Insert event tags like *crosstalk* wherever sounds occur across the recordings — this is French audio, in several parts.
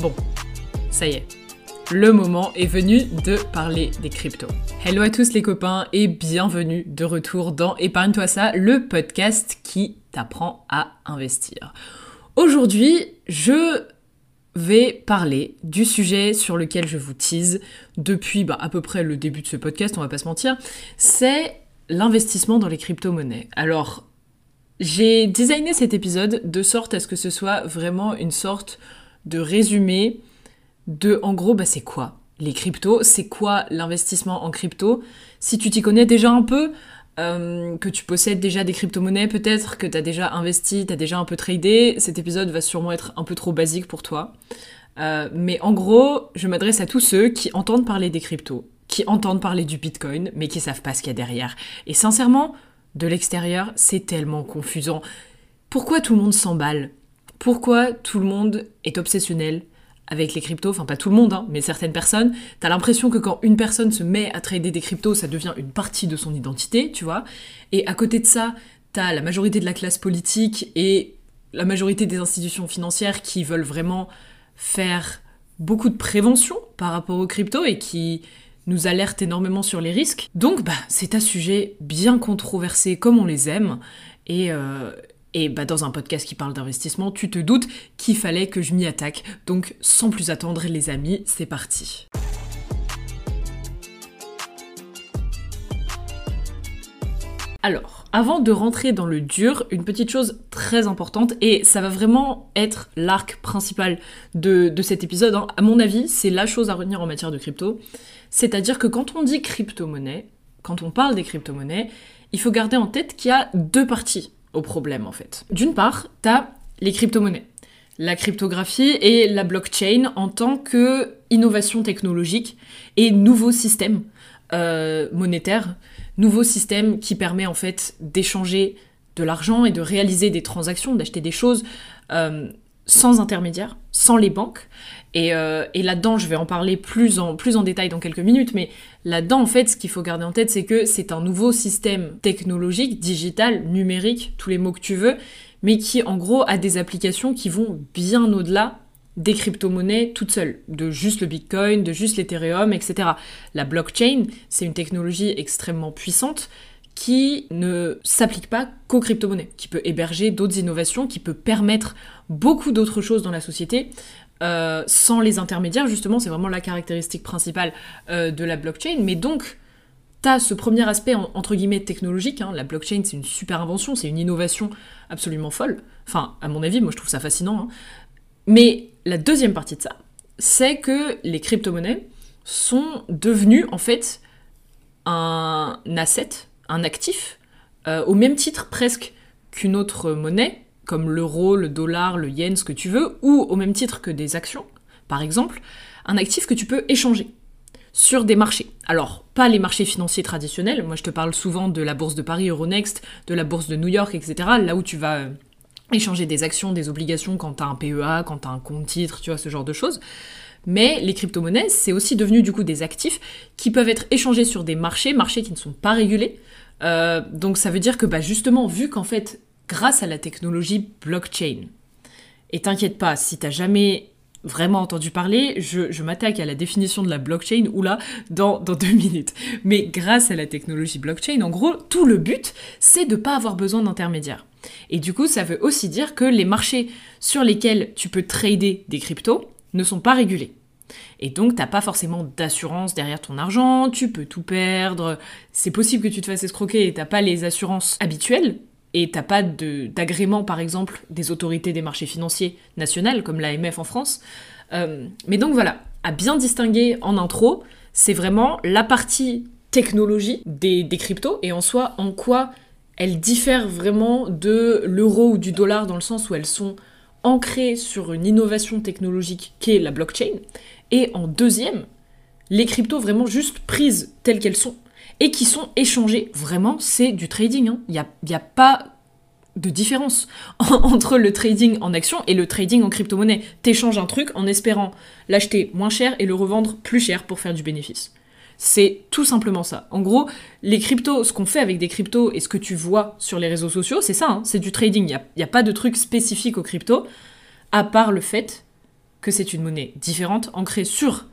Bon, ça y est. Le moment est venu de parler des cryptos. Hello à tous les copains et bienvenue de retour dans Épargne-toi ça, le podcast qui t'apprend à investir. Aujourd'hui, je vais parler du sujet sur lequel je vous tease depuis bah, à peu près le début de ce podcast, on va pas se mentir, c'est l'investissement dans les crypto-monnaies. Alors, j'ai designé cet épisode de sorte à ce que ce soit vraiment une sorte de résumé de, en gros, bah, c'est quoi les cryptos, c'est quoi l'investissement en crypto? Si tu t'y connais déjà un peu, euh, que tu possèdes déjà des crypto-monnaies peut-être, que tu as déjà investi, tu as déjà un peu tradé, cet épisode va sûrement être un peu trop basique pour toi. Euh, mais en gros, je m'adresse à tous ceux qui entendent parler des cryptos, qui entendent parler du Bitcoin, mais qui savent pas ce qu'il y a derrière. Et sincèrement, de l'extérieur, c'est tellement confusant. Pourquoi tout le monde s'emballe? Pourquoi tout le monde est obsessionnel avec les cryptos, enfin pas tout le monde, hein, mais certaines personnes, t'as l'impression que quand une personne se met à trader des cryptos, ça devient une partie de son identité, tu vois. Et à côté de ça, t'as la majorité de la classe politique et la majorité des institutions financières qui veulent vraiment faire beaucoup de prévention par rapport aux cryptos et qui nous alertent énormément sur les risques. Donc bah c'est un sujet bien controversé comme on les aime et, euh, et bah, dans un podcast qui parle d'investissement, tu te doutes qu'il fallait que je m'y attaque. Donc sans plus attendre les amis, c'est parti. Alors, avant de rentrer dans le dur, une petite chose très importante, et ça va vraiment être l'arc principal de, cet épisode, hein. à mon avis, c'est la chose à retenir en matière de crypto, c'est-à-dire que quand on dit crypto-monnaie, quand on parle des crypto-monnaies, il faut garder en tête qu'il y a deux parties au problème en fait. D'une part, t'as les crypto-monnaies, la cryptographie et la blockchain en tant que innovation technologique et nouveau système euh, monétaire, nouveau système qui permet en fait d'échanger de l'argent et de réaliser des transactions, d'acheter des choses euh, sans intermédiaire, sans les banques. Et, euh, et là-dedans, je vais en parler plus en, plus en détail dans quelques minutes, mais là-dedans, en fait, ce qu'il faut garder en tête, c'est que c'est un nouveau système technologique, digital, numérique, tous les mots que tu veux, mais qui, en gros, a des applications qui vont bien au-delà des crypto-monnaies toutes seules, de juste le Bitcoin, de juste l'Ethereum, etc. La blockchain, c'est une technologie extrêmement puissante qui ne s'applique pas qu'aux crypto-monnaies, qui peut héberger d'autres innovations, qui peut permettre beaucoup d'autres choses dans la société. Euh, sans les intermédiaires, justement, c'est vraiment la caractéristique principale euh, de la blockchain. Mais donc, tu as ce premier aspect, entre guillemets, technologique. Hein. La blockchain, c'est une super invention, c'est une innovation absolument folle. Enfin, à mon avis, moi, je trouve ça fascinant. Hein. Mais la deuxième partie de ça, c'est que les crypto-monnaies sont devenues, en fait, un asset, un actif, euh, au même titre presque qu'une autre monnaie, comme l'euro, le dollar, le yen, ce que tu veux, ou au même titre que des actions, par exemple, un actif que tu peux échanger sur des marchés. Alors, pas les marchés financiers traditionnels, moi je te parle souvent de la bourse de Paris, Euronext, de la bourse de New York, etc., là où tu vas euh, échanger des actions, des obligations quand tu as un PEA, quand tu as un compte titre, tu vois, ce genre de choses. Mais les crypto-monnaies, c'est aussi devenu du coup des actifs qui peuvent être échangés sur des marchés, marchés qui ne sont pas régulés. Euh, donc ça veut dire que bah, justement, vu qu'en fait grâce à la technologie blockchain. Et t'inquiète pas, si t'as jamais vraiment entendu parler, je, m'attaque à la définition de la blockchain, ou là, dans, deux *laughs* minutes. Mais grâce à la technologie blockchain, en gros, tout le but, c'est de pas avoir besoin d'intermédiaires. Et du coup, ça veut aussi dire que les marchés sur lesquels tu peux trader des cryptos ne sont pas régulés. Et donc, t'as pas forcément d'assurance derrière ton argent, tu peux tout perdre, c'est possible que tu te fasses escroquer et t'as pas les assurances habituelles, et t'as pas d'agrément, par exemple, des autorités des marchés financiers nationales, comme l'AMF en France. Euh, mais donc voilà, à bien distinguer en intro, c'est vraiment la partie technologie des, des cryptos, et en soi, en quoi elles diffèrent vraiment de l'euro ou du dollar, dans le sens où elles sont ancrées sur une innovation technologique qu'est la blockchain, et en deuxième, les cryptos vraiment juste prises telles qu'elles sont, et qui sont échangés. Vraiment, c'est du trading. Hein. Il n'y a, pas de différence *laughs* entre le trading en action et le trading en crypto-monnaie. T'échanges un truc en espérant l'acheter moins cher et le revendre plus cher pour faire du bénéfice. C'est tout simplement ça. En gros, les cryptos, ce qu'on fait avec des cryptos et ce que tu vois sur les réseaux sociaux, c'est ça, hein. c'est du trading. Il n'y a, a, pas de truc spécifique aux cryptos, à part le fait que c'est une monnaie différente, ancrée sur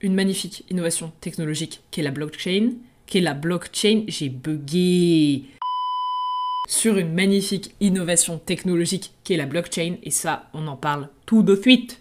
une magnifique innovation technologique qui est la blockchain, qui est la blockchain, j'ai bugué sur une magnifique innovation technologique qui est la blockchain, et ça, on en parle tout de suite.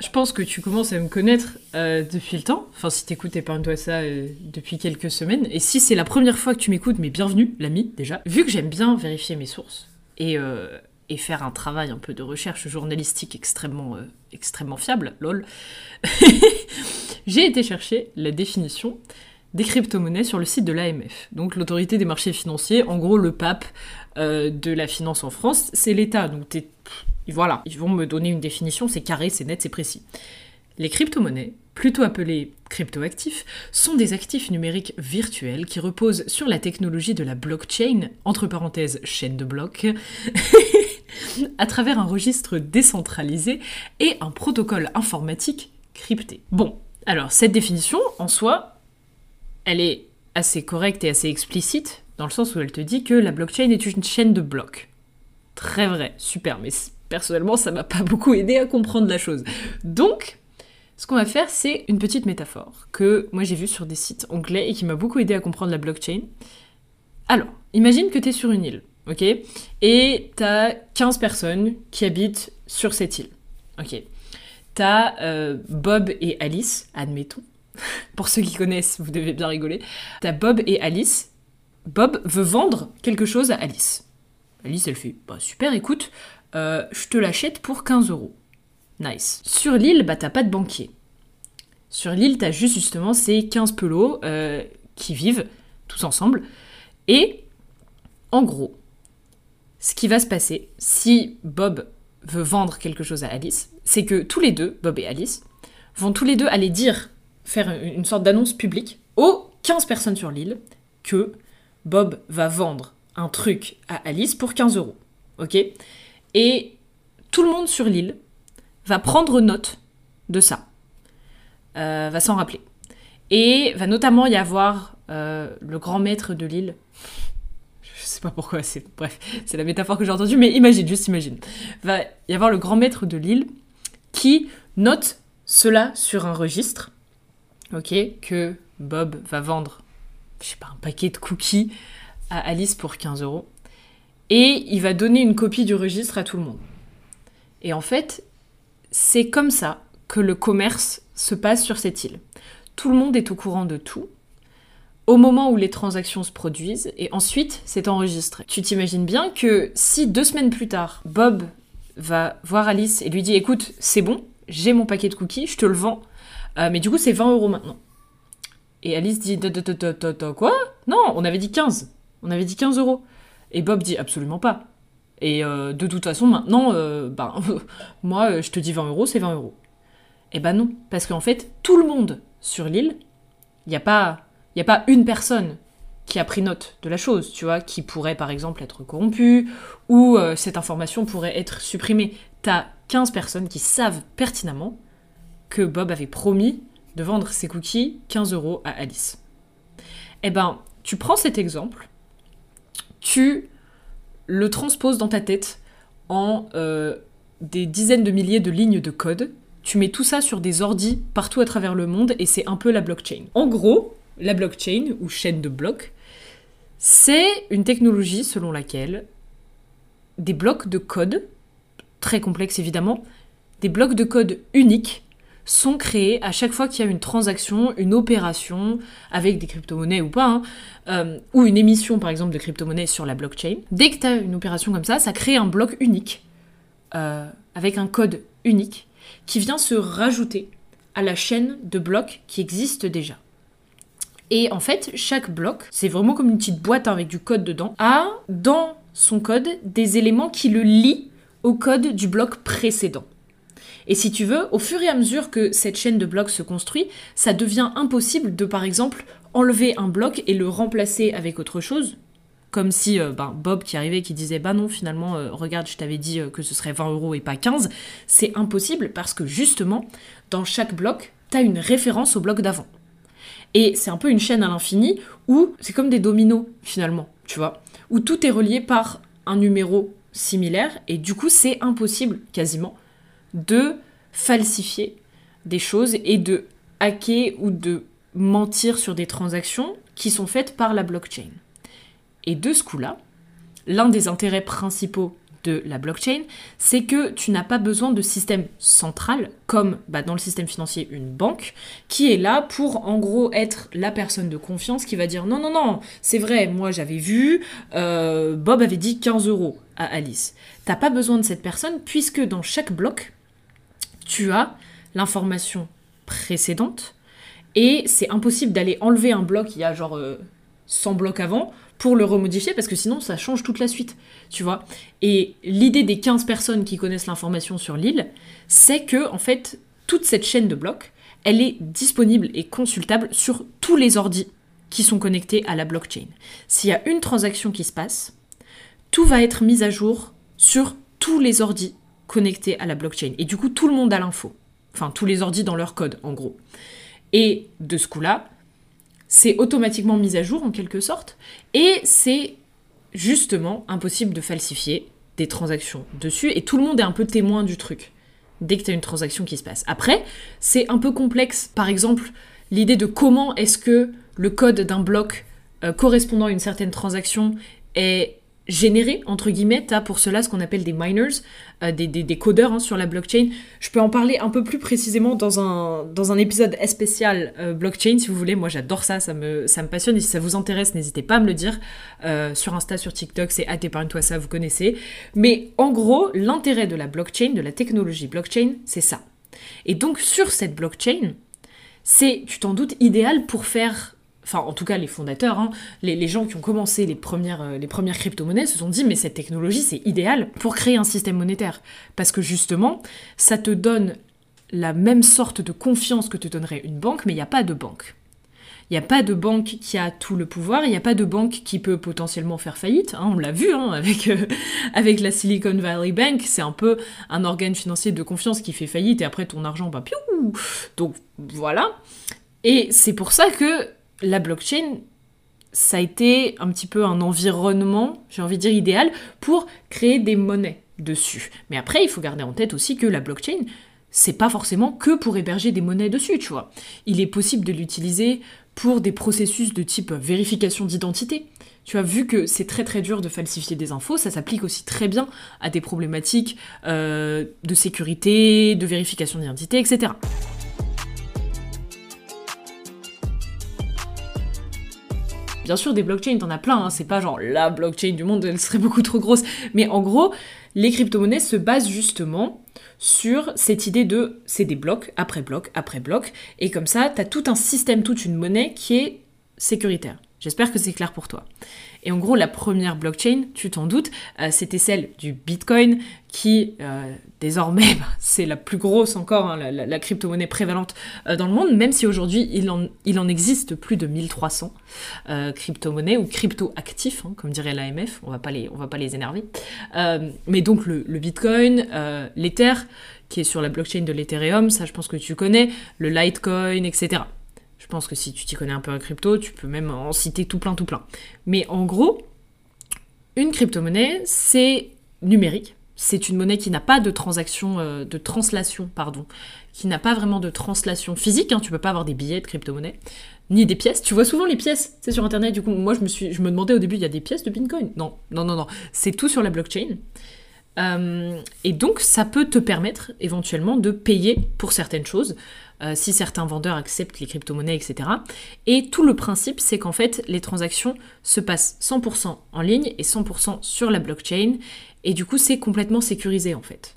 Je pense que tu commences à me connaître euh, depuis le temps. Enfin, si t'écoutes Épargne-toi ça euh, depuis quelques semaines. Et si c'est la première fois que tu m'écoutes, mais bienvenue, l'ami, déjà. Vu que j'aime bien vérifier mes sources et, euh, et, faire un travail un peu de recherche journalistique extrêmement, extrêmement fiable, lol, *laughs* j'ai été chercher la définition des crypto-monnaies sur le site de l'AMF, donc l'autorité des marchés financiers, en gros le pape de la finance en France, c'est l'État, donc t'es voilà, ils vont me donner une définition, c'est carré, c'est net, c'est précis. Les crypto-monnaies, plutôt appelées crypto-actifs, sont des actifs numériques virtuels qui reposent sur la technologie de la blockchain, entre parenthèses chaîne de blocs, *laughs* à travers un registre décentralisé et un protocole informatique crypté. Bon, alors cette définition, en soi, elle est assez correcte et assez explicite, dans le sens où elle te dit que la blockchain est une chaîne de blocs. Très vrai, super, mais personnellement, ça m'a pas *laughs* beaucoup aidé à comprendre la chose. Donc, ce qu'on va faire, c'est une petite métaphore que moi j'ai vue sur des sites anglais et qui m'a beaucoup aidé à comprendre la blockchain. Alors, imagine que tu es sur une île, ok Et tu as 15 personnes qui habitent sur cette île, ok T'as euh, Bob et Alice, admettons. *laughs* Pour ceux qui connaissent, vous devez bien rigoler. T'as Bob et Alice. Bob veut vendre quelque chose à Alice. Alice, elle fait bah, super, écoute, euh, je te l'achète pour 15 euros. Nice. Sur l'île, bah t'as pas de banquier. Sur l'île, t'as juste justement ces 15 pelots euh, qui vivent tous ensemble. Et en gros, ce qui va se passer si Bob veut vendre quelque chose à Alice, c'est que tous les deux, Bob et Alice, vont tous les deux aller dire, faire une sorte d'annonce publique aux 15 personnes sur l'île que Bob va vendre un truc à Alice pour 15 euros. Ok? Et tout le monde sur l'île va prendre note de ça, euh, va s'en rappeler. Et va notamment y avoir euh, le grand maître de l'île. Sais pas pourquoi, c'est bref, c'est la métaphore que j'ai entendue, mais imagine, juste imagine. Va y avoir le grand maître de l'île qui note cela sur un registre, ok, que Bob va vendre, je sais pas, un paquet de cookies à Alice pour 15 euros et il va donner une copie du registre à tout le monde. Et en fait, c'est comme ça que le commerce se passe sur cette île. Tout le monde est au courant de tout au moment où les transactions se produisent et ensuite c'est enregistré. Tu t'imagines bien que si deux semaines plus tard, Bob va voir Alice et lui dit écoute, c'est bon, j'ai mon paquet de cookies, je te le vends, euh, mais du coup c'est 20 euros maintenant. Et Alice dit quoi? Non, on avait dit 15. On avait dit 15 euros. Et Bob dit absolument pas. Et euh, de toute façon, maintenant, euh, ben, *laughs* moi, je te dis 20 euros, c'est 20 euros. Eh ben non, parce qu'en fait, tout le monde sur l'île, il n'y a, pas, a pas une personne qui a pris note de la chose, tu vois, qui pourrait par exemple être corrompue, ou cette information pourrait être supprimée. T'as 15 personnes qui savent pertinemment que Bob avait promis de vendre ses cookies 15 euros à Alice. Eh ben, tu prends cet exemple, tu le transposes dans ta tête en euh, des dizaines de milliers de lignes de code. Tu mets tout ça sur des ordis partout à travers le monde et c'est un peu la blockchain. En gros, la blockchain, ou chaîne de blocs, c'est une technologie selon laquelle des blocs de code, très complexes évidemment, des blocs de code uniques sont créés à chaque fois qu'il y a une transaction, une opération avec des crypto-monnaies ou pas, hein, euh, ou une émission par exemple de crypto-monnaies sur la blockchain. Dès que tu as une opération comme ça, ça crée un bloc unique, euh, avec un code unique, qui vient se rajouter à la chaîne de blocs qui existe déjà. Et en fait, chaque bloc, c'est vraiment comme une petite boîte avec du code dedans, a dans son code des éléments qui le lient au code du bloc précédent. Et si tu veux, au fur et à mesure que cette chaîne de blocs se construit, ça devient impossible de, par exemple, enlever un bloc et le remplacer avec autre chose. Comme si euh, ben, Bob qui arrivait qui disait bah non finalement euh, regarde je t'avais dit euh, que ce serait 20 euros et pas 15 c'est impossible parce que justement dans chaque bloc t'as une référence au bloc d'avant et c'est un peu une chaîne à l'infini où c'est comme des dominos finalement tu vois où tout est relié par un numéro similaire et du coup c'est impossible quasiment de falsifier des choses et de hacker ou de mentir sur des transactions qui sont faites par la blockchain. Et de ce coup-là, l'un des intérêts principaux de la blockchain, c'est que tu n'as pas besoin de système central, comme bah, dans le système financier une banque, qui est là pour en gros être la personne de confiance qui va dire non, non, non, c'est vrai, moi j'avais vu, euh, Bob avait dit 15 euros à Alice. T'as pas besoin de cette personne puisque dans chaque bloc, tu as l'information précédente et c'est impossible d'aller enlever un bloc, il y a genre 100 euh, blocs avant, pour le remodifier parce que sinon ça change toute la suite, tu vois. Et l'idée des 15 personnes qui connaissent l'information sur l'île, c'est que en fait toute cette chaîne de blocs, elle est disponible et consultable sur tous les ordis qui sont connectés à la blockchain. S'il y a une transaction qui se passe, tout va être mis à jour sur tous les ordis connectés à la blockchain. Et du coup, tout le monde a l'info. Enfin, tous les ordis dans leur code, en gros. Et de ce coup-là, c'est automatiquement mis à jour en quelque sorte, et c'est justement impossible de falsifier des transactions dessus, et tout le monde est un peu témoin du truc dès que tu as une transaction qui se passe. Après, c'est un peu complexe, par exemple, l'idée de comment est-ce que le code d'un bloc euh, correspondant à une certaine transaction est générer, entre guillemets, tu pour cela ce qu'on appelle des miners, euh, des, des, codeurs hein, sur la blockchain. Je peux en parler un peu plus précisément dans un, dans un épisode spécial euh, blockchain, si vous voulez. Moi, j'adore ça, ça me, ça me passionne. Et si ça vous intéresse, n'hésitez pas à me le dire. Euh, sur Insta, sur TikTok, c'est épargne-toi ça, vous connaissez. Mais en gros, l'intérêt de la blockchain, de la technologie blockchain, c'est ça. Et donc, sur cette blockchain, c'est, tu t'en doutes, idéal pour faire enfin en tout cas les fondateurs, hein, les, gens qui ont commencé les premières, euh, les premières crypto-monnaies se sont dit mais cette technologie c'est idéal pour créer un système monétaire. Parce que justement, ça te donne la même sorte de confiance que te donnerait une banque, mais il n'y a pas de banque. Il n'y a pas de banque qui a tout le pouvoir, il n'y a pas de banque qui peut potentiellement faire faillite. Hein, on l'a vu hein, avec, euh, *laughs* avec la Silicon Valley Bank, c'est un peu un organe financier de confiance qui fait faillite et après ton argent, bah piou Donc voilà. Et c'est pour ça que la blockchain, ça a été un petit peu un environnement, j'ai envie de dire idéal, pour créer des monnaies dessus. Mais après, il faut garder en tête aussi que la blockchain, c'est pas forcément que pour héberger des monnaies dessus, tu vois. Il est possible de l'utiliser pour des processus de type vérification d'identité. Tu as vu que c'est très très dur de falsifier des infos, ça s'applique aussi très bien à des problématiques euh, de sécurité, de vérification d'identité, etc. Bien sûr, des blockchains, t'en as plein, hein. c'est pas genre la blockchain du monde, elle serait beaucoup trop grosse. Mais en gros, les crypto-monnaies se basent justement sur cette idée de c'est des blocs après blocs après blocs, et comme ça, t'as tout un système, toute une monnaie qui est sécuritaire. J'espère que c'est clair pour toi. Et en gros, la première blockchain, tu t'en doutes, euh, c'était celle du Bitcoin, qui euh, désormais, *laughs* bah, c'est la plus grosse encore, hein, la, crypto-monnaie prévalente euh, dans le monde, même si aujourd'hui, il en, existe plus de 1300 crypto-monnaies ou crypto-actifs, hein, comme dirait l'AMF, on va va pas les énerver. mais donc le, le Bitcoin, l'Ether, qui est sur la blockchain de l'Ethereum, ça je pense que tu connais, le Litecoin, etc. Je pense que si tu t'y connais un peu en crypto, tu peux même en citer tout plein, tout plein. Mais en gros, une crypto-monnaie, c'est numérique. C'est une monnaie qui n'a pas de transaction, euh, de translation, pardon, qui n'a pas vraiment de translation physique. Hein. Tu peux pas avoir des billets de crypto-monnaie, ni des pièces. Tu vois souvent les pièces, c'est sur internet. Du coup, moi, je me suis, je me demandais au début, il y a des pièces de Bitcoin? Non, non, non, non. C'est tout sur la blockchain. Euh, et donc, ça peut te permettre éventuellement de payer pour certaines choses. Euh, si certains vendeurs acceptent les crypto-monnaies, etc. Et tout le principe, c'est qu'en fait, les transactions se passent 100% en ligne et 100% sur la blockchain, et du coup, c'est complètement sécurisé, en fait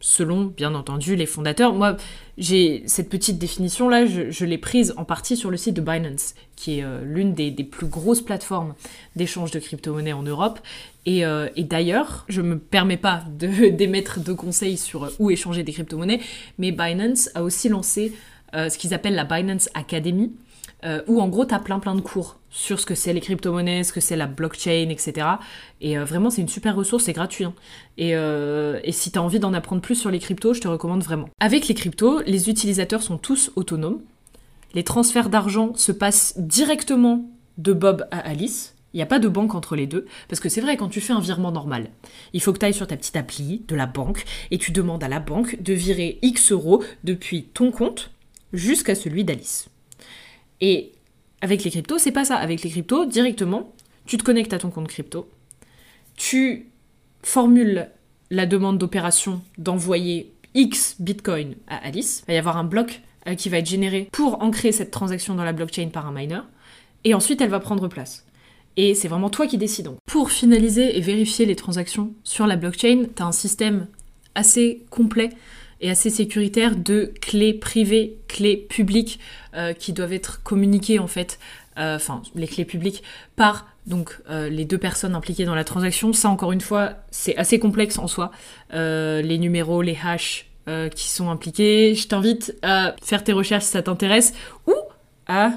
selon bien entendu les fondateurs. Moi, j'ai cette petite définition là, je, l'ai prise en partie sur le site de Binance, qui est euh, l'une des, plus grosses plateformes d'échange de crypto-monnaies en Europe. Et, euh, d'ailleurs, je me permets pas *laughs* d'émettre de conseils sur euh, où échanger des crypto-monnaies, mais Binance a aussi lancé ce qu'ils appellent la Binance Academy, euh, où en gros, tu as plein plein de cours sur ce que c'est les crypto-monnaies, ce que c'est la blockchain, etc. Et euh, vraiment, c'est une super ressource, c'est gratuit. Hein. Et, euh, et, si tu as envie d'en apprendre plus sur les cryptos, je te recommande vraiment. Avec les cryptos, les utilisateurs sont tous autonomes. Les transferts d'argent se passent directement de Bob à Alice. Il n'y a pas de banque entre les deux, parce que c'est vrai, quand tu fais un virement normal, il faut que tu ailles sur ta petite appli de la banque et tu demandes à la banque de virer X euros depuis ton compte jusqu'à celui d'Alice. Et avec les cryptos, c'est pas ça. Avec les cryptos, directement, tu te connectes à ton compte crypto, tu formules la demande d'opération d'envoyer X Bitcoin à Alice. Il va y avoir un bloc euh, qui va être généré pour ancrer cette transaction dans la blockchain par un miner. Et ensuite, elle va prendre place. Et c'est vraiment toi qui décides. Pour finaliser et vérifier les transactions sur la blockchain, tu as un système assez complet et assez sécuritaire de clés privées, clés publiques euh, qui doivent être communiquées en fait, euh, enfin les clés publiques par donc les deux personnes impliquées dans la transaction. Ça encore une fois, c'est assez complexe en soi. les numéros, les hashes, euh, qui sont impliqués. Je t'invite à faire tes recherches si ça t'intéresse ou à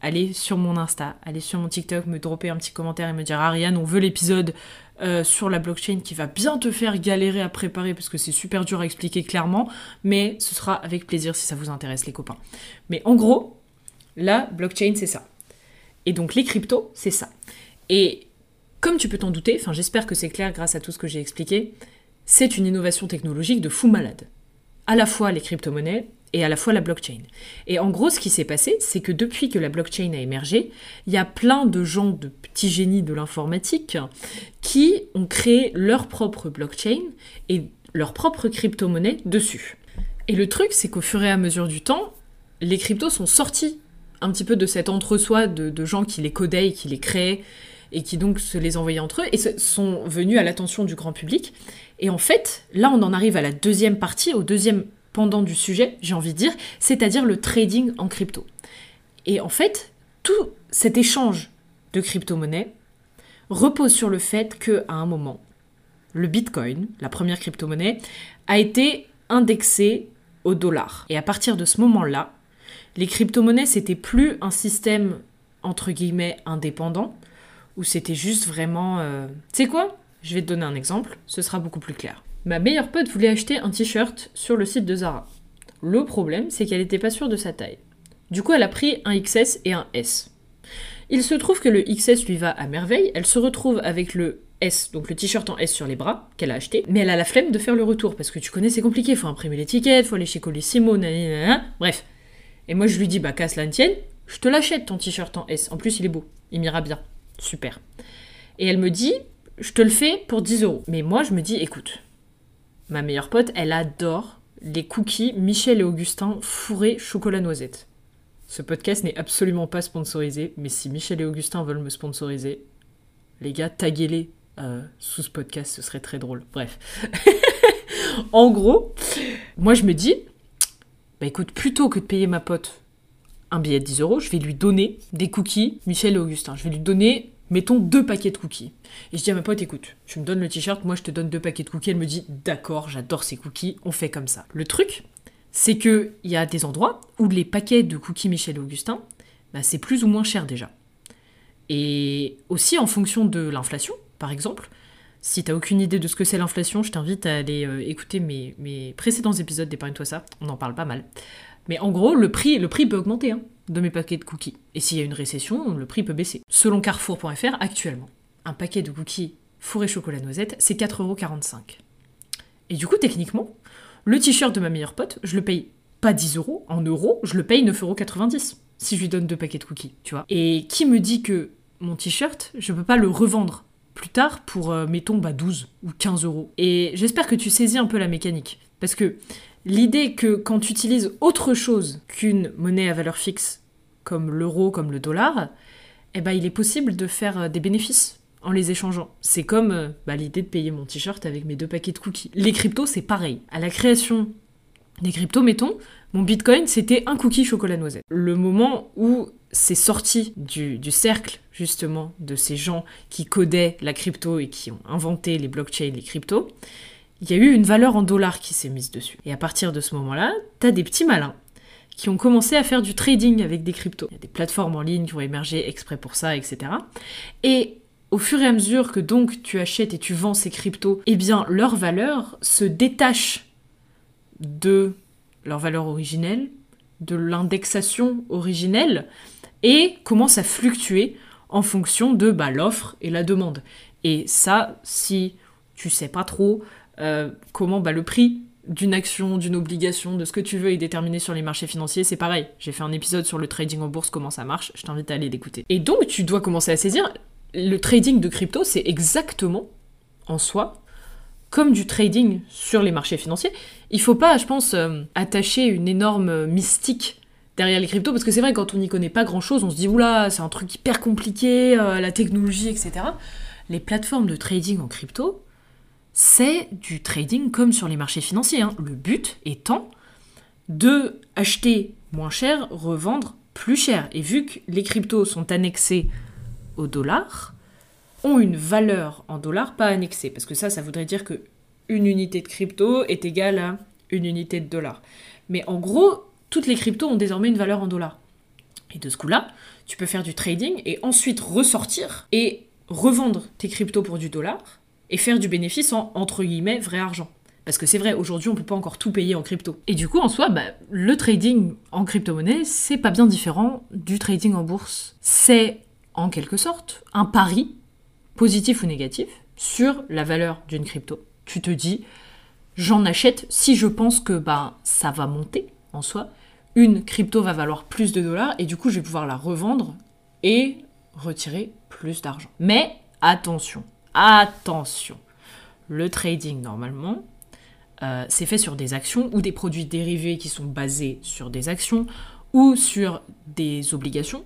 aller sur mon Insta, aller sur mon TikTok, me dropper un petit commentaire et me dire Ariane, on veut l'épisode euh, sur la blockchain qui va bien te faire galérer à préparer parce que c'est super dur à expliquer clairement, mais ce sera avec plaisir si ça vous intéresse les copains. Mais en gros, la blockchain c'est ça. Et donc les cryptos, c'est ça. Et comme tu peux t'en douter, enfin j'espère que c'est clair grâce à tout ce que j'ai expliqué, c'est une innovation technologique de fou malade à la fois les crypto-monnaies et à la fois la blockchain. Et en gros, ce qui s'est passé, c'est que depuis que la blockchain a émergé, il y a plein de gens, de petits génies de l'informatique, qui ont créé leur propre blockchain et leur propre crypto-monnaie dessus. Et le truc, c'est qu'au fur et à mesure du temps, les cryptos sont sortis un petit peu de cet entre-soi de, gens qui les codaient, qui les créaient, et qui donc se les envoyaient entre eux, et sont venus à l'attention du grand public. Et en fait, là, on en arrive à la deuxième partie, au deuxième pendant du sujet, j'ai envie de dire, c'est-à-dire le trading en crypto. Et en fait, tout cet échange de crypto-monnaies repose sur le fait qu'à un moment, le Bitcoin, la première crypto-monnaie, a été indexé au dollar. Et à partir de ce moment-là, les crypto-monnaies, c'était plus un système entre guillemets indépendant, où c'était juste vraiment... Euh, tu sais quoi? Je vais te donner un exemple, ce sera beaucoup plus clair. Ma meilleure pote voulait acheter un t-shirt sur le site de Zara. Le problème, c'est qu'elle n'était pas sûre de sa taille. Du coup, elle a pris un XS et un S. Il se trouve que le XS lui va à merveille, elle se retrouve avec le S, donc le t-shirt en S sur les bras qu'elle a acheté, mais elle a la flemme de faire le retour parce que tu connais, c'est compliqué, faut imprimer l'étiquette, faut aller chez Colissimo, nanana, bref. Et moi je lui dis, bah casse la tienne, je te l'achète ton t-shirt en S, en plus il est beau, il m'ira bien, super. Et elle me dit, je te le fais pour 10 euros. Mais moi, je me dis, écoute, ma meilleure pote, elle adore les cookies Michel et Augustin fourrés chocolat noisette. Ce podcast n'est absolument pas sponsorisé, mais si Michel et Augustin veulent me sponsoriser, les gars, taguez-les euh, sous ce podcast, ce serait très drôle. Bref. *laughs* en gros, moi je me dis, bah écoute, plutôt que de payer ma pote un billet de 10 euros, je vais lui donner des cookies Michel et Augustin. Je vais lui donner mettons deux paquets de cookies. Et je dis à ma pote, écoute, tu me donnes le t-shirt, moi je te donne deux paquets de cookies. Elle me dit, d'accord, j'adore ces cookies, on fait comme ça. Le truc, c'est qu'il y a des endroits où les paquets de cookies Michel et Augustin, bah, c'est plus ou moins cher déjà. Et aussi en fonction de l'inflation, par exemple. Si t'as aucune idée de ce que c'est l'inflation, je t'invite à aller euh, écouter mes, précédents épisodes d'Épargne-toi ça, on en parle pas mal. Mais en gros, le prix, le prix peut augmenter hein, de mes paquets de cookies. Et s'il y a une récession, le prix peut baisser. Selon Carrefour.fr, actuellement, un paquet de cookies fourré chocolat noisette, c'est 4,45€. Et du coup, techniquement, le t-shirt de ma meilleure pote, je le paye pas 10 euros, en euros, je le paye 9,90€ si je lui donne deux paquets de cookies, tu vois. Et qui me dit que mon t-shirt, je peux pas le revendre plus tard pour, euh, mettons, bah 12 ou 15 euros. Et j'espère que tu saisis un peu la mécanique. Parce que L'idée que quand tu utilises autre chose qu'une monnaie à valeur fixe, comme l'euro, comme le dollar, eh ben, il est possible de faire euh, des bénéfices en les échangeant. C'est comme euh, bah, l'idée de payer mon t-shirt avec mes deux paquets de cookies. Les cryptos, c'est pareil. À la création des cryptos, mettons, mon bitcoin, c'était un cookie chocolat noisette. Le moment où c'est sorti du, du, cercle, justement, de ces gens qui codaient la crypto et qui ont inventé les blockchains, les cryptos, il y a eu une valeur en dollars qui s'est mise dessus. Et à partir de ce moment-là, t'as des petits malins qui ont commencé à faire du trading avec des cryptos. Il y a des plateformes en ligne qui ont émergé exprès pour ça, etc. Et au fur et à mesure que donc tu achètes et tu vends ces cryptos, eh bien leur valeur se détache de leur valeur originelle, de l'indexation originelle, et commence à fluctuer en fonction de bah, l'offre et la demande. Et ça, si tu sais pas trop euh, comment bah, le prix d'une action, d'une obligation, de ce que tu veux est déterminé sur les marchés financiers, c'est pareil. J'ai fait un épisode sur le trading en bourse, comment ça marche, je t'invite à aller l'écouter. Et donc tu dois commencer à saisir, le trading de crypto, c'est exactement en soi comme du trading sur les marchés financiers. Il faut pas, je pense, euh, attacher une énorme mystique derrière les cryptos, parce que c'est vrai, quand on n'y connaît pas grand-chose, on se dit, oula, c'est un truc hyper compliqué, euh, la technologie, etc. Les plateformes de trading en crypto, c'est du trading comme sur les marchés financiers. Hein. Le but étant de acheter moins cher, revendre plus cher. Et vu que les cryptos sont annexés au dollar, ont une valeur en dollars pas annexée. Parce que ça, ça voudrait dire que une unité de crypto est égale à une unité de dollars. Mais en gros, toutes les cryptos ont désormais une valeur en dollars. Et de ce coup-là, tu peux faire du trading et ensuite ressortir et revendre tes cryptos pour du dollar et faire du bénéfice en entre guillemets vrai argent. Parce que c'est vrai, aujourd'hui, on peut pas encore tout payer en crypto. Et du coup, en soi, bah, le trading en crypto-monnaie, c'est pas bien différent du trading en bourse. C'est, en quelque sorte, un pari, positif ou négatif, sur la valeur d'une crypto. Tu te dis, j'en achète si je pense que bah, ça va monter en soi. Une crypto va valoir plus de dollars et du coup, je vais pouvoir la revendre et retirer plus d'argent. Mais attention, attention, le trading normalement, euh, c'est fait sur des actions ou des produits dérivés qui sont basés sur des actions ou sur des obligations.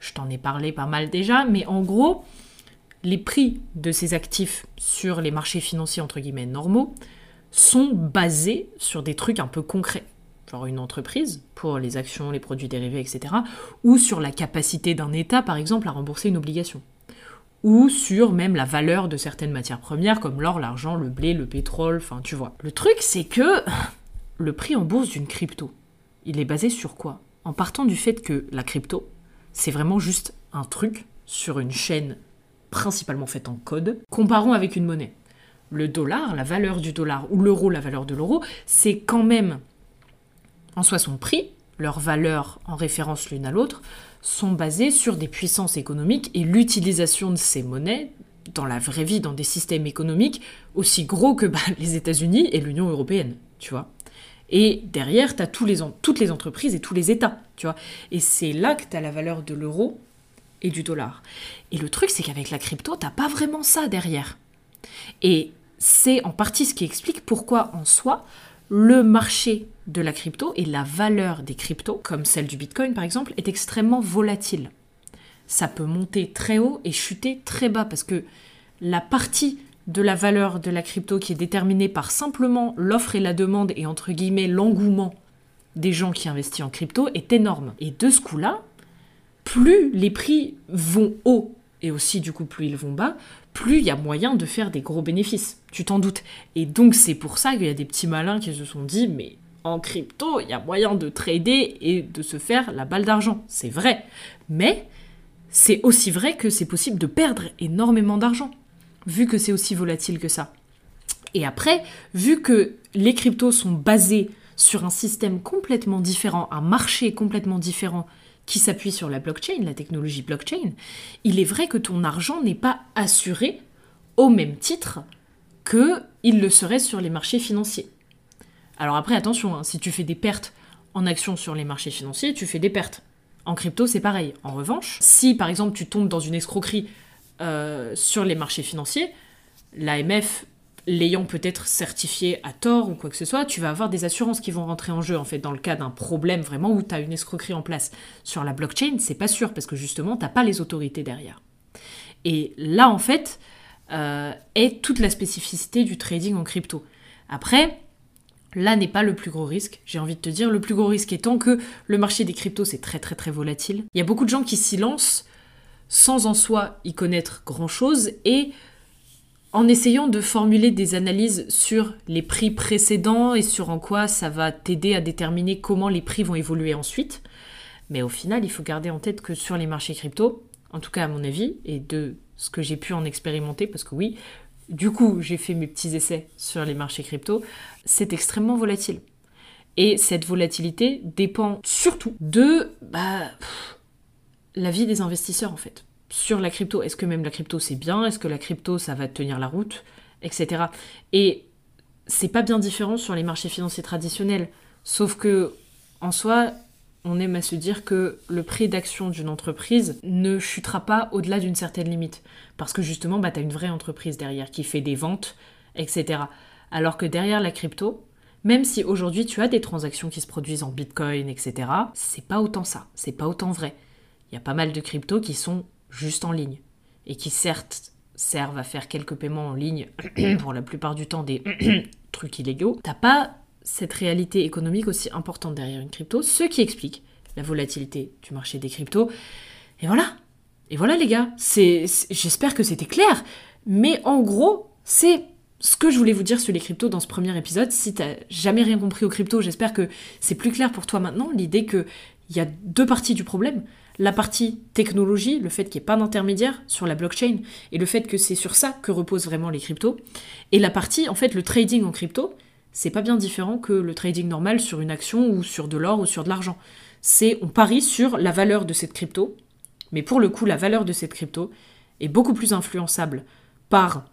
Je t'en ai parlé pas mal déjà, mais en gros, les prix de ces actifs sur les marchés financiers entre guillemets normaux sont basés sur des trucs un peu concrets. Genre une entreprise pour les actions, les produits dérivés, etc. Ou sur la capacité d'un État, par exemple, à rembourser une obligation ou sur même la valeur de certaines matières premières comme l'or, l'argent, le blé, le pétrole, enfin tu vois. Le truc c'est que *laughs* le prix en bourse d'une crypto, il est basé sur quoi? En partant du fait que la crypto, c'est vraiment juste un truc sur une chaîne principalement faite en code, comparons avec une monnaie. Le dollar, la valeur du dollar, ou l'euro, la valeur de l'euro, c'est quand même en soi son prix, leur valeur en référence l'une à l'autre, sont basées sur des puissances économiques et l'utilisation de ces monnaies dans la vraie vie, dans des systèmes économiques aussi gros que bah, les États-Unis et l'Union européenne, tu vois. Et derrière, tu as toutes les entreprises et tous les États, tu vois. Et c'est là que tu as la valeur de l'euro et du dollar. Et le truc, c'est qu'avec la crypto, t'as pas vraiment ça derrière. Et c'est en partie ce qui explique pourquoi en soi, le marché de la crypto et la valeur des cryptos, comme celle du Bitcoin par exemple, est extrêmement volatile. Ça peut monter très haut et chuter très bas parce que la partie de la valeur de la crypto qui est déterminée par simplement l'offre et la demande et entre guillemets l'engouement des gens qui investissent en crypto est énorme. Et de ce coup-là, plus les prix vont haut et aussi du coup plus ils vont bas, plus il y a moyen de faire des gros bénéfices. Tu t'en doutes. Et donc c'est pour ça qu'il y a des petits malins qui se sont dit mais en crypto, il y a moyen de trader et de se faire la balle d'argent. C'est vrai. Mais c'est aussi vrai que c'est possible de perdre énormément d'argent, vu que c'est aussi volatile que ça. Et après, vu que les cryptos sont basés sur un système complètement différent, un marché complètement différent qui s'appuie sur la blockchain, la technologie blockchain, il est vrai que ton argent n'est pas assuré au même titre que il le serait sur les marchés financiers. Alors après, attention, hein, si tu fais des pertes en actions sur les marchés financiers, tu fais des pertes. En crypto, c'est pareil. En revanche, si par exemple tu tombes dans une escroquerie euh, sur les marchés financiers, l'AMF l'ayant peut-être certifié à tort ou quoi que ce soit, tu vas avoir des assurances qui vont rentrer en jeu en fait dans le cas d'un problème vraiment où tu as une escroquerie en place. Sur la blockchain, c'est pas sûr parce que justement, tu pas les autorités derrière. Et là, en fait, euh, est toute la spécificité du trading en crypto. Après, là n'est pas le plus gros risque, j'ai envie de te dire. Le plus gros risque étant que le marché des cryptos, c'est très très très volatile. Il y a beaucoup de gens qui s'y lancent sans en soi y connaître grand-chose et en essayant de formuler des analyses sur les prix précédents et sur en quoi ça va t'aider à déterminer comment les prix vont évoluer ensuite. Mais au final, il faut garder en tête que sur les marchés crypto, en tout cas à mon avis, et de ce que j'ai pu en expérimenter, parce que oui, du coup, j'ai fait mes petits essais sur les marchés crypto, c'est extrêmement volatile. Et cette volatilité dépend surtout de bah, la vie des investisseurs en fait. Sur la crypto. Est-ce que même la crypto c'est bien? Est-ce que la crypto ça va tenir la route? Etc. Et c'est pas bien différent sur les marchés financiers traditionnels. Sauf que, en soi, on aime à se dire que le prix d'action d'une entreprise ne chutera pas au-delà d'une certaine limite. Parce que justement, bah, tu une vraie entreprise derrière qui fait des ventes, etc. Alors que derrière la crypto, même si aujourd'hui tu as des transactions qui se produisent en bitcoin, etc., c'est pas autant ça, c'est pas autant vrai. Il y a pas mal de cryptos qui sont juste en ligne et qui certes servent à faire quelques paiements en ligne *clears throat* pour la plupart du temps des *clears throat* trucs illégaux. T'as pas cette réalité économique aussi importante derrière une crypto, ce qui explique la volatilité du marché des cryptos. Et voilà. Et voilà les gars, c'est j'espère que c'était clair, mais en gros, c'est ce que je voulais vous dire sur les cryptos dans ce premier épisode. Si t'as jamais rien compris aux cryptos, j'espère que c'est plus clair pour toi maintenant. L'idée qu'il y a deux parties du problème. La partie technologie, le fait qu'il n'y ait pas d'intermédiaire sur la blockchain, et le fait que c'est sur ça que reposent vraiment les cryptos. Et la partie, en fait, le trading en crypto, c'est pas bien différent que le trading normal sur une action ou sur de l'or ou sur de l'argent. C'est on parie sur la valeur de cette crypto, mais pour le coup, la valeur de cette crypto est beaucoup plus influençable par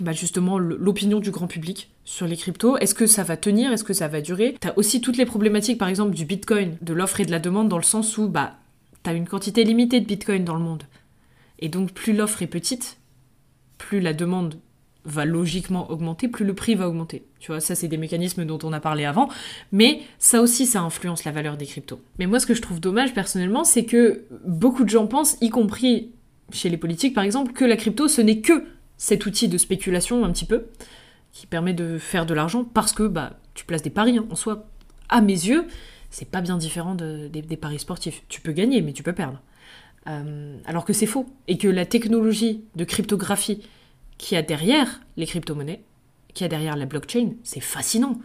bah, justement l'opinion du grand public sur les cryptos. Est-ce que ça va tenir? Est-ce que ça va durer? T'as aussi toutes les problématiques, par exemple, du Bitcoin, de l'offre et de la demande, dans le sens où bah, t'as une quantité limitée de Bitcoin dans le monde. Et donc, plus l'offre est petite, plus la demande va logiquement augmenter, plus le prix va augmenter. Tu vois, ça c'est des mécanismes dont on a parlé avant, mais ça aussi ça influence la valeur des cryptos. Mais moi ce que je trouve dommage personnellement, c'est que beaucoup de gens pensent, y compris chez les politiques par exemple, que la crypto ce n'est que cet outil de spéculation un petit peu, qui permet de faire de l'argent parce que bah, tu places des paris hein. en soi. À mes yeux, c'est pas bien différent des, paris sportifs. Tu peux gagner, mais tu peux perdre. Euh, alors que c'est faux. Et que la technologie de cryptographie qui a derrière les crypto-monnaies, qui a derrière la blockchain, c'est fascinant.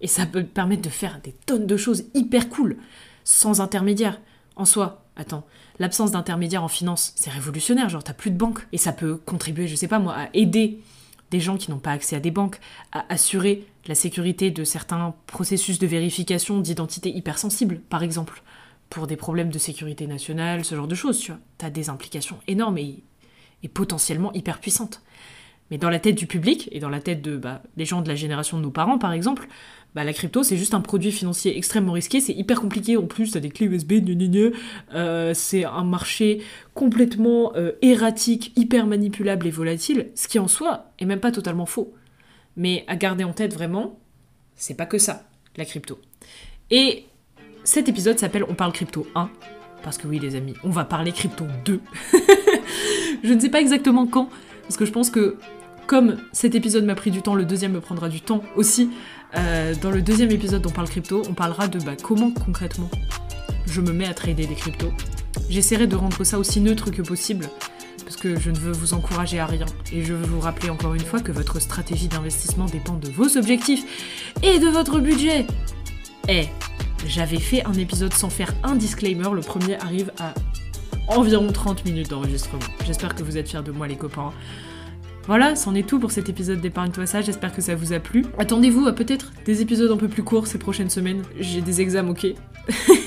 Et ça peut permettre de faire des tonnes de choses hyper cool, sans intermédiaire. En soi, attends, l'absence d'intermédiaire en finance, c'est révolutionnaire, genre t'as plus de banque. Et ça peut contribuer, je sais pas moi, à aider des gens qui n'ont pas accès à des banques, à assurer la sécurité de certains processus de vérification d'identité hypersensibles, par exemple, pour des problèmes de sécurité nationale, ce genre de choses, tu vois. T'as des implications énormes et, et potentiellement hyper puissantes. Mais dans la tête du public et dans la tête de bah, gens de la génération de nos parents, par exemple, bah, la crypto, c'est juste un produit financier extrêmement risqué, c'est hyper compliqué, en plus, t'as des clés USB, euh, c'est un marché complètement euh, erratique, hyper manipulable et volatile, ce qui en soi est même pas totalement faux. Mais à garder en tête vraiment, c'est pas que ça, la crypto. Et cet épisode s'appelle On parle crypto 1, parce que oui les amis, on va parler crypto 2. *laughs* Je ne sais pas exactement quand, parce que je pense que comme cet épisode m'a pris du temps, le deuxième me prendra du temps aussi. Euh, dans le deuxième épisode dont on parle crypto, on parlera de bah, comment concrètement je me mets à trader des cryptos. J'essaierai de rendre ça aussi neutre que possible, parce que je ne veux vous encourager à rien. Et je veux vous rappeler encore une fois que votre stratégie d'investissement dépend de vos objectifs et de votre budget. Eh, j'avais fait un épisode sans faire un disclaimer, le premier arrive à environ 30 minutes d'enregistrement. J'espère que vous êtes fiers de moi les copains. Voilà, c'en est tout pour cet épisode d'Épargne-toi ça, j'espère que ça vous a plu. Attendez-vous à peut-être des épisodes un peu plus courts ces prochaines semaines, j'ai des examens, ok *laughs*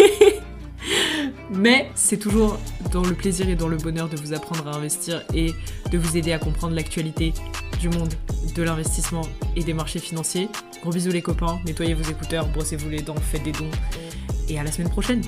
Mais c'est toujours dans le plaisir et dans le bonheur de vous apprendre à investir et de vous aider à comprendre l'actualité du monde de l'investissement et des marchés financiers. Gros bisous les copains, nettoyez vos écouteurs, brossez-vous les dents, faites des dons et à la semaine prochaine